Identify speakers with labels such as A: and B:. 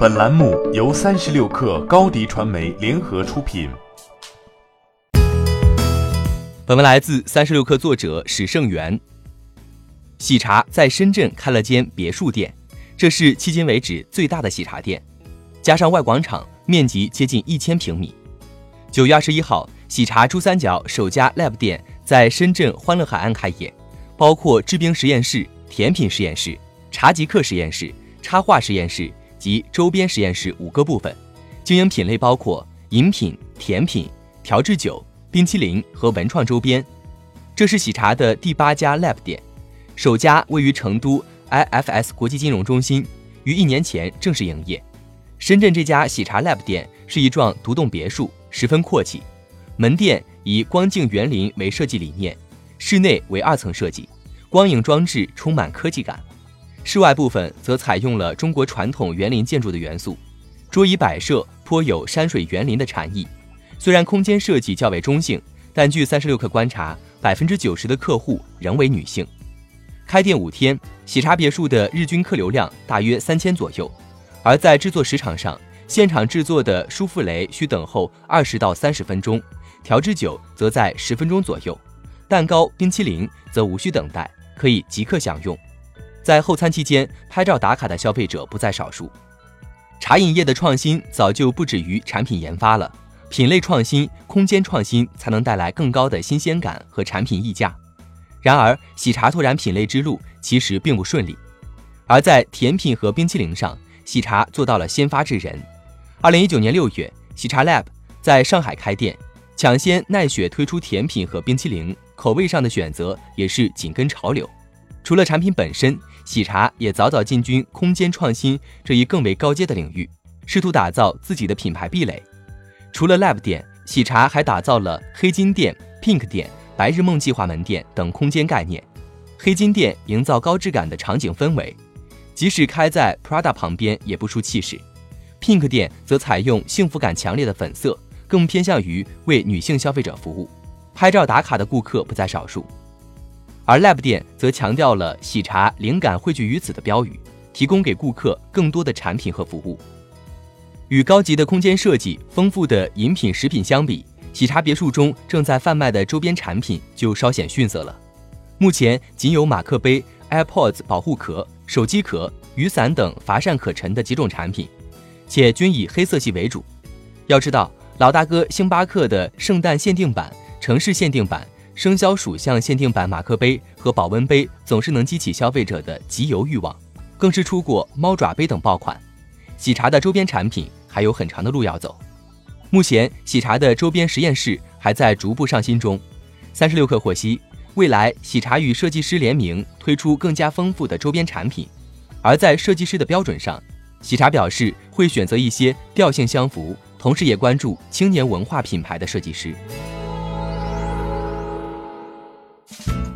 A: 本栏目由三十六氪高低传媒联合出品。
B: 本文来自三十六氪作者史胜元。喜茶在深圳开了间别墅店，这是迄今为止最大的喜茶店，加上外广场，面积接近一千平米。九月二十一号，喜茶珠三角首家 Lab 店在深圳欢乐海岸开业，包括制冰实验室、甜品实验室、茶极客实验室。插画实验室及周边实验室五个部分，经营品类包括饮品、甜品、调制酒、冰淇淋和文创周边。这是喜茶的第八家 Lab 店，首家位于成都 IFS 国际金融中心，于一年前正式营业。深圳这家喜茶 Lab 店是一幢独栋别墅，十分阔气。门店以光净园林为设计理念，室内为二层设计，光影装置充满科技感。室外部分则采用了中国传统园林建筑的元素，桌椅摆设颇有山水园林的禅意。虽然空间设计较为中性，但据三十六氪观察，百分之九十的客户仍为女性。开店五天，喜茶别墅的日均客流量大约三千左右。而在制作时长上，现场制作的舒芙蕾需等候二十到三十分钟，调制酒则在十分钟左右，蛋糕、冰淇淋则无需等待，可以即刻享用。在后餐期间拍照打卡的消费者不在少数。茶饮业的创新早就不止于产品研发了，品类创新、空间创新才能带来更高的新鲜感和产品溢价。然而，喜茶拓展品类之路其实并不顺利。而在甜品和冰淇淋上，喜茶做到了先发制人。二零一九年六月，喜茶 Lab 在上海开店，抢先奈雪推出甜品和冰淇淋，口味上的选择也是紧跟潮流。除了产品本身。喜茶也早早进军空间创新这一更为高阶的领域，试图打造自己的品牌壁垒。除了 Lab 店，喜茶还打造了黑金店、Pink 店、白日梦计划门店等空间概念。黑金店营造高质感的场景氛围，即使开在 Prada 旁边也不输气势。Pink 店则采用幸福感强烈的粉色，更偏向于为女性消费者服务，拍照打卡的顾客不在少数。而 Lab 店则强调了“喜茶灵感汇聚于此”的标语，提供给顾客更多的产品和服务。与高级的空间设计、丰富的饮品食品相比，喜茶别墅中正在贩卖的周边产品就稍显逊色了。目前仅有马克杯、AirPods 保护壳、手机壳、雨伞等乏善可陈的几种产品，且均以黑色系为主。要知道，老大哥星巴克的圣诞限定版、城市限定版。生肖属相限定版马克杯和保温杯总是能激起消费者的集邮欲望，更是出过猫爪杯等爆款。喜茶的周边产品还有很长的路要走。目前，喜茶的周边实验室还在逐步上新中。三十六氪获悉，未来喜茶与设计师联名推出更加丰富的周边产品，而在设计师的标准上，喜茶表示会选择一些调性相符，同时也关注青年文化品牌的设计师。